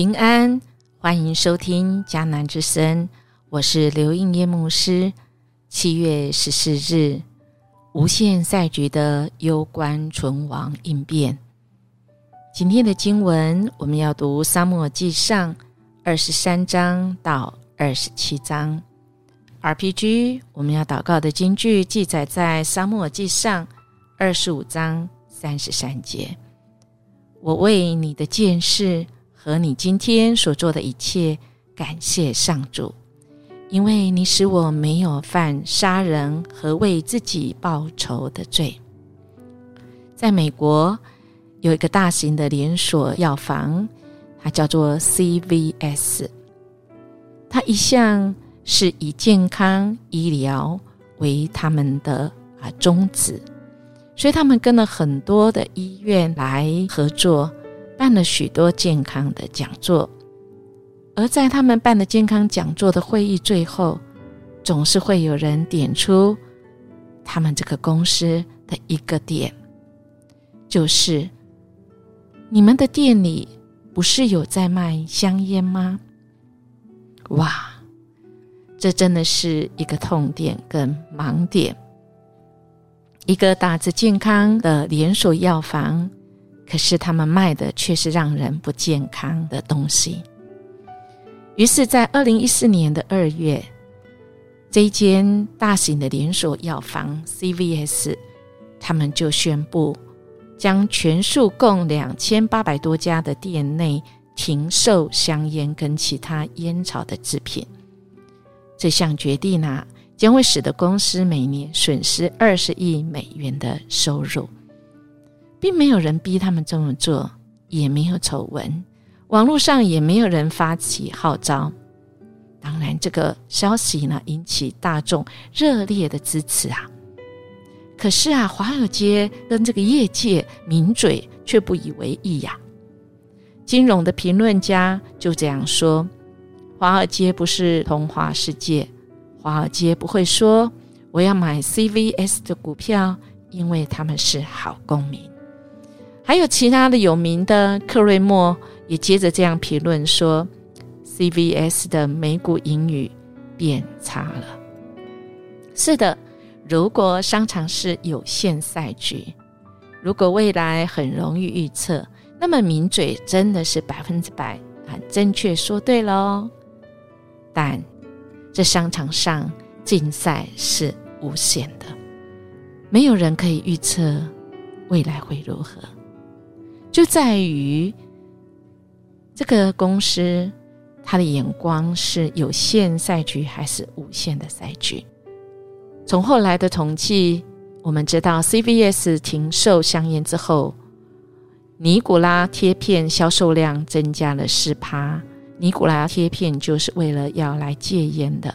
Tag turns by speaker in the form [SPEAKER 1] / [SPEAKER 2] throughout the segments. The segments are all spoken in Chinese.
[SPEAKER 1] 平安，欢迎收听迦南之声，我是刘应业牧师。七月十四日，无限赛局的攸关存亡应变。今天的经文，我们要读《沙漠记上》二十三章到二十七章。RPG，我们要祷告的经句记载在《沙漠记上》二十五章三十三节。我为你的见识。和你今天所做的一切，感谢上主，因为你使我没有犯杀人和为自己报仇的罪。在美国有一个大型的连锁药房，它叫做 CVS，它一向是以健康医疗为他们的啊宗旨，所以他们跟了很多的医院来合作。办了许多健康的讲座，而在他们办的健康讲座的会议最后，总是会有人点出他们这个公司的一个点，就是你们的店里不是有在卖香烟吗？哇，这真的是一个痛点跟盲点。一个打着健康的连锁药房。可是他们卖的却是让人不健康的东西。于是，在二零一四年的二月，这间大型的连锁药房 CVS，他们就宣布将全数共两千八百多家的店内停售香烟跟其他烟草的制品。这项决定呢，将会使得公司每年损失二十亿美元的收入。并没有人逼他们这么做，也没有丑闻，网络上也没有人发起号召。当然，这个消息呢引起大众热烈的支持啊。可是啊，华尔街跟这个业界名嘴却不以为意呀。金融的评论家就这样说：“华尔街不是童话世界，华尔街不会说我要买 CVS 的股票，因为他们是好公民。”还有其他的有名的克瑞莫也接着这样评论说：“CVS 的美股盈余变差了。”是的，如果商场是有限赛局，如果未来很容易预测，那么名嘴真的是百分之百很正确说对喽。但这商场上竞赛是无限的，没有人可以预测未来会如何。就在于这个公司，他的眼光是有限赛局还是无限的赛局？从后来的统计，我们知道 CVS 停售香烟之后，尼古拉贴片销售量增加了四趴。尼古拉贴片就是为了要来戒烟的，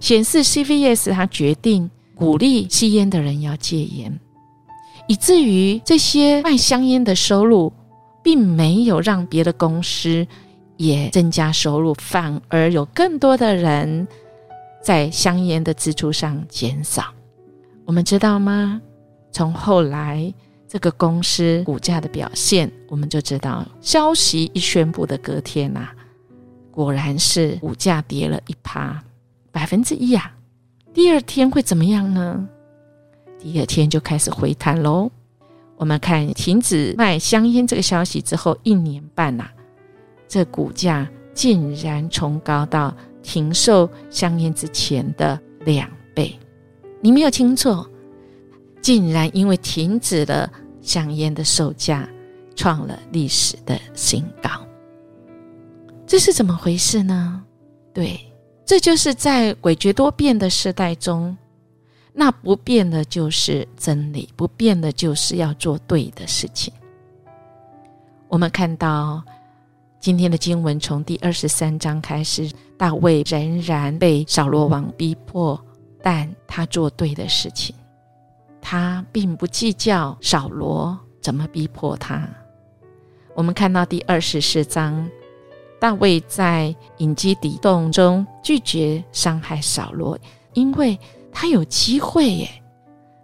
[SPEAKER 1] 显示 CVS 他决定鼓励吸烟的人要戒烟。以至于这些卖香烟的收入，并没有让别的公司也增加收入，反而有更多的人在香烟的支出上减少。我们知道吗？从后来这个公司股价的表现，我们就知道，消息一宣布的隔天呐，果然是股价跌了一趴，百分之一啊。第二天会怎么样呢？第二天就开始回弹喽。我们看停止卖香烟这个消息之后一年半呐，这股价竟然冲高到停售香烟之前的两倍。你没有听错，竟然因为停止了香烟的售价，创了历史的新高。这是怎么回事呢？对，这就是在诡谲多变的时代中。那不变的就是真理，不变的就是要做对的事情。我们看到今天的经文从第二十三章开始，大卫仍然被扫罗王逼迫，但他做对的事情，他并不计较扫罗怎么逼迫他。我们看到第二十四章，大卫在隐基底洞中拒绝伤害扫罗，因为。他有机会耶，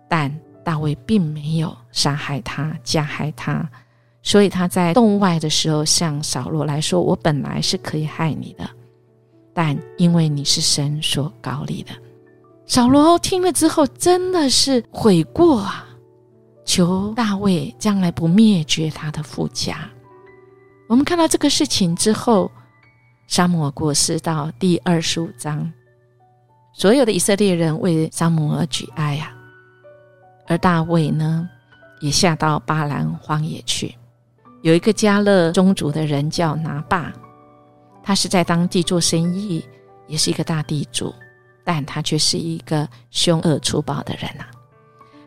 [SPEAKER 1] 但大卫并没有杀害他、加害他，所以他在洞外的时候向扫罗来说：“我本来是可以害你的，但因为你是神所高立的。”扫罗听了之后，真的是悔过啊，求大卫将来不灭绝他的父家。我们看到这个事情之后，沙摩过世到第二十五章，所有的以色列人为沙摩而举哀呀，而大卫呢，也下到巴兰荒野去。有一个加勒宗族的人叫拿巴，他是在当地做生意，也是一个大地主，但他却是一个凶恶粗暴的人呐。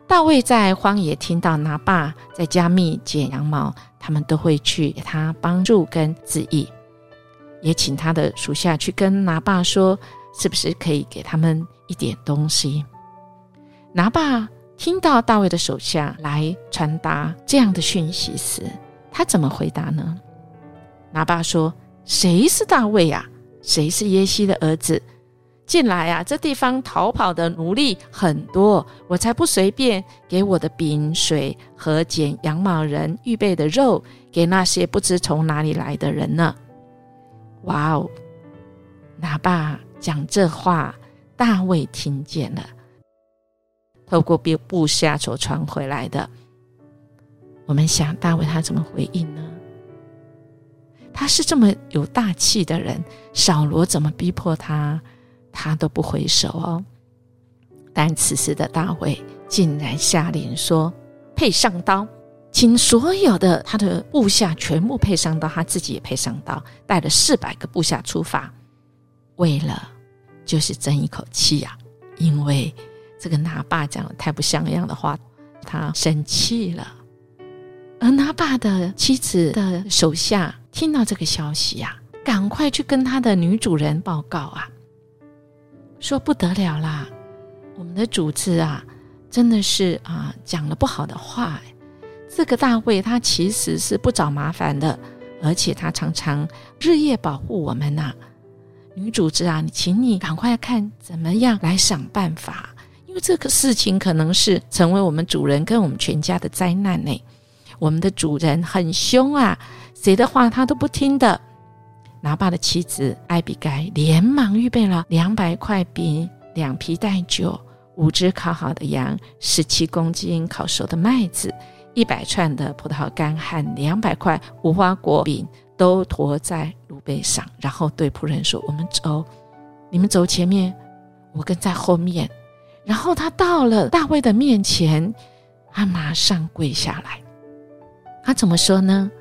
[SPEAKER 1] 大卫在荒野听到拿巴在加密剪羊毛，他们都会去给他帮助跟旨意，也请他的属下去跟拿巴说，是不是可以给他们一点东西？拿巴听到大卫的手下来传达这样的讯息时，他怎么回答呢？拿爸说：“谁是大卫呀？谁是耶西的儿子？进来啊！这地方逃跑的奴隶很多，我才不随便给我的饼、水和剪羊毛人预备的肉给那些不知从哪里来的人呢！”哇哦！拿爸讲这话，大卫听见了，透过部部下所传回来的。我们想大卫他怎么回应呢？他是这么有大气的人，扫罗怎么逼迫他，他都不回首哦。但此时的大卫竟然下令说：“配上刀，请所有的他的部下全部配上刀，他自己也配上刀，带了四百个部下出发，为了就是争一口气呀。因为这个拿爸讲的太不像样的话，他生气了。”而拿爸的妻子的手下听到这个消息呀，赶快去跟他的女主人报告啊，说不得了啦，我们的主子啊，真的是啊讲了不好的话。这个大卫他其实是不找麻烦的，而且他常常日夜保护我们呐。女主子啊，你请你赶快看怎么样来想办法，因为这个事情可能是成为我们主人跟我们全家的灾难呢。我们的主人很凶啊，谁的话他都不听的。拿巴的妻子艾比盖连忙预备了两百块饼、两皮带酒、五只烤好的羊、十七公斤烤熟的麦子、一百串的葡萄干和两百块无花果饼，都驮在背上，然后对仆人说：“我们走，你们走前面，我跟在后面。”然后他到了大卫的面前，他马上跪下来。他怎么说呢？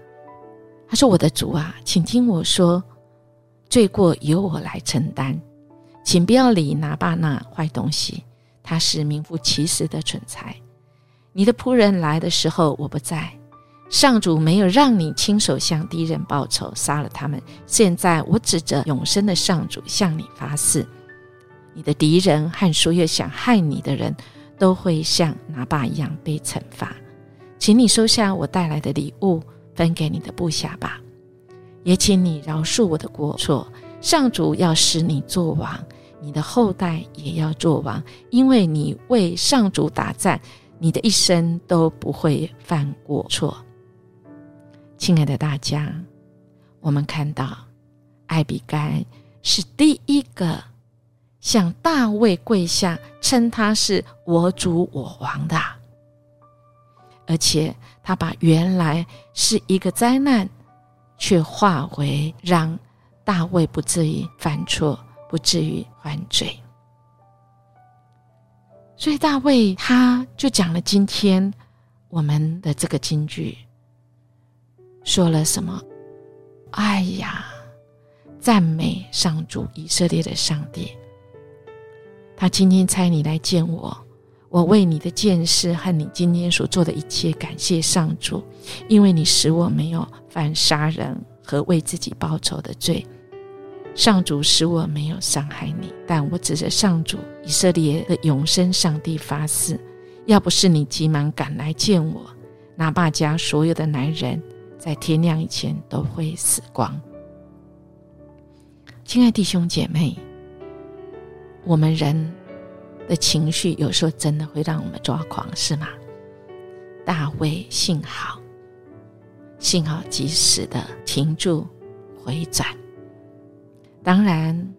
[SPEAKER 1] 他说：“我的主啊，请听我说，罪过由我来承担，请不要理拿巴那坏东西，他是名副其实的蠢材。你的仆人来的时候我不在，上主没有让你亲手向敌人报仇，杀了他们。现在我指着永生的上主向你发誓，你的敌人和所有想害你的人都会像拿巴一样被惩罚。”请你收下我带来的礼物，分给你的部下吧。也请你饶恕我的过错。上主要使你做王，你的后代也要做王，因为你为上主打战，你的一生都不会犯过错。亲爱的大家，我们看到艾比该是第一个向大卫跪下，称他是我主我王的。而且他把原来是一个灾难，却化为让大卫不至于犯错，不至于犯罪。所以大卫他就讲了今天我们的这个金句，说了什么？哎呀，赞美上主以色列的上帝，他今天差你来见我。我为你的见识和你今天所做的一切感谢上主，因为你使我没有犯杀人和为自己报仇的罪。上主使我没有伤害你，但我指着上主以色列的永生上帝发誓：要不是你急忙赶来见我，哪怕家所有的男人在天亮以前都会死光。亲爱弟兄姐妹，我们人。的情绪有时候真的会让我们抓狂，是吗？大卫幸好幸好及时的停住回转。当然，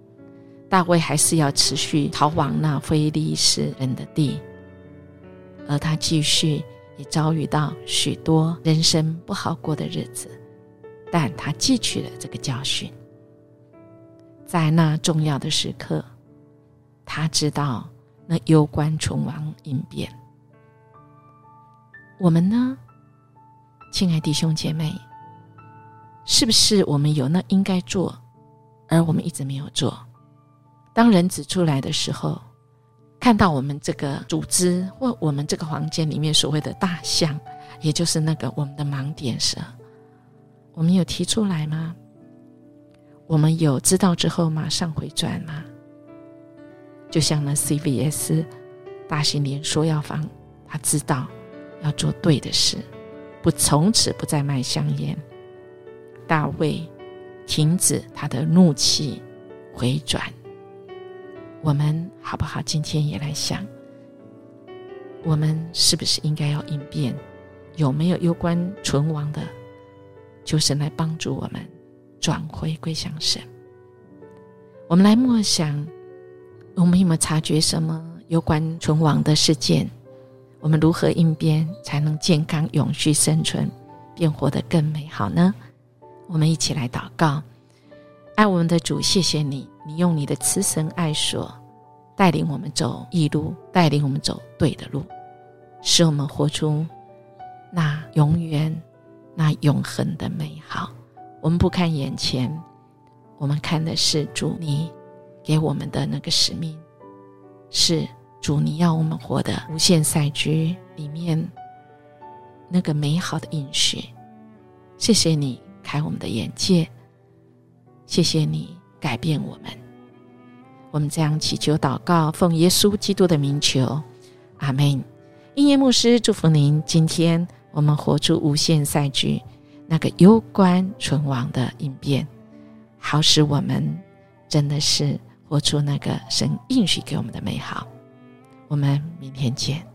[SPEAKER 1] 大卫还是要持续逃往那非利士人的地，而他继续也遭遇到许多人生不好过的日子，但他汲取了这个教训，在那重要的时刻，他知道那攸关存亡应变。我们呢，亲爱弟兄姐妹，是不是我们有那应该做？而我们一直没有做。当人指出来的时候，看到我们这个组织或我们这个房间里面所谓的大象，也就是那个我们的盲点时，我们有提出来吗？我们有知道之后马上回转吗？就像那 CVS 大型连锁药房，他知道要做对的事，不从此不再卖香烟。大卫。停止他的怒气，回转。我们好不好？今天也来想，我们是不是应该要应变？有没有攸关存亡的，求神来帮助我们转回归向神？我们来默想，我们有没有察觉什么有关存亡的事件？我们如何应变，才能健康永续生存，便活得更美好呢？我们一起来祷告，爱我们的主，谢谢你，你用你的慈神爱所带领我们走义路，带领我们走对的路，使我们活出那永远、那永恒的美好。我们不看眼前，我们看的是主你给我们的那个使命，是主你要我们活的无限赛局里面那个美好的应许。谢谢你。开我们的眼界，谢谢你改变我们。我们这样祈求祷告，奉耶稣基督的名求，阿门。音乐牧师祝福您。今天我们活出无限赛局，那个攸关存亡的应变，好使我们真的是活出那个神应许给我们的美好。我们明天见。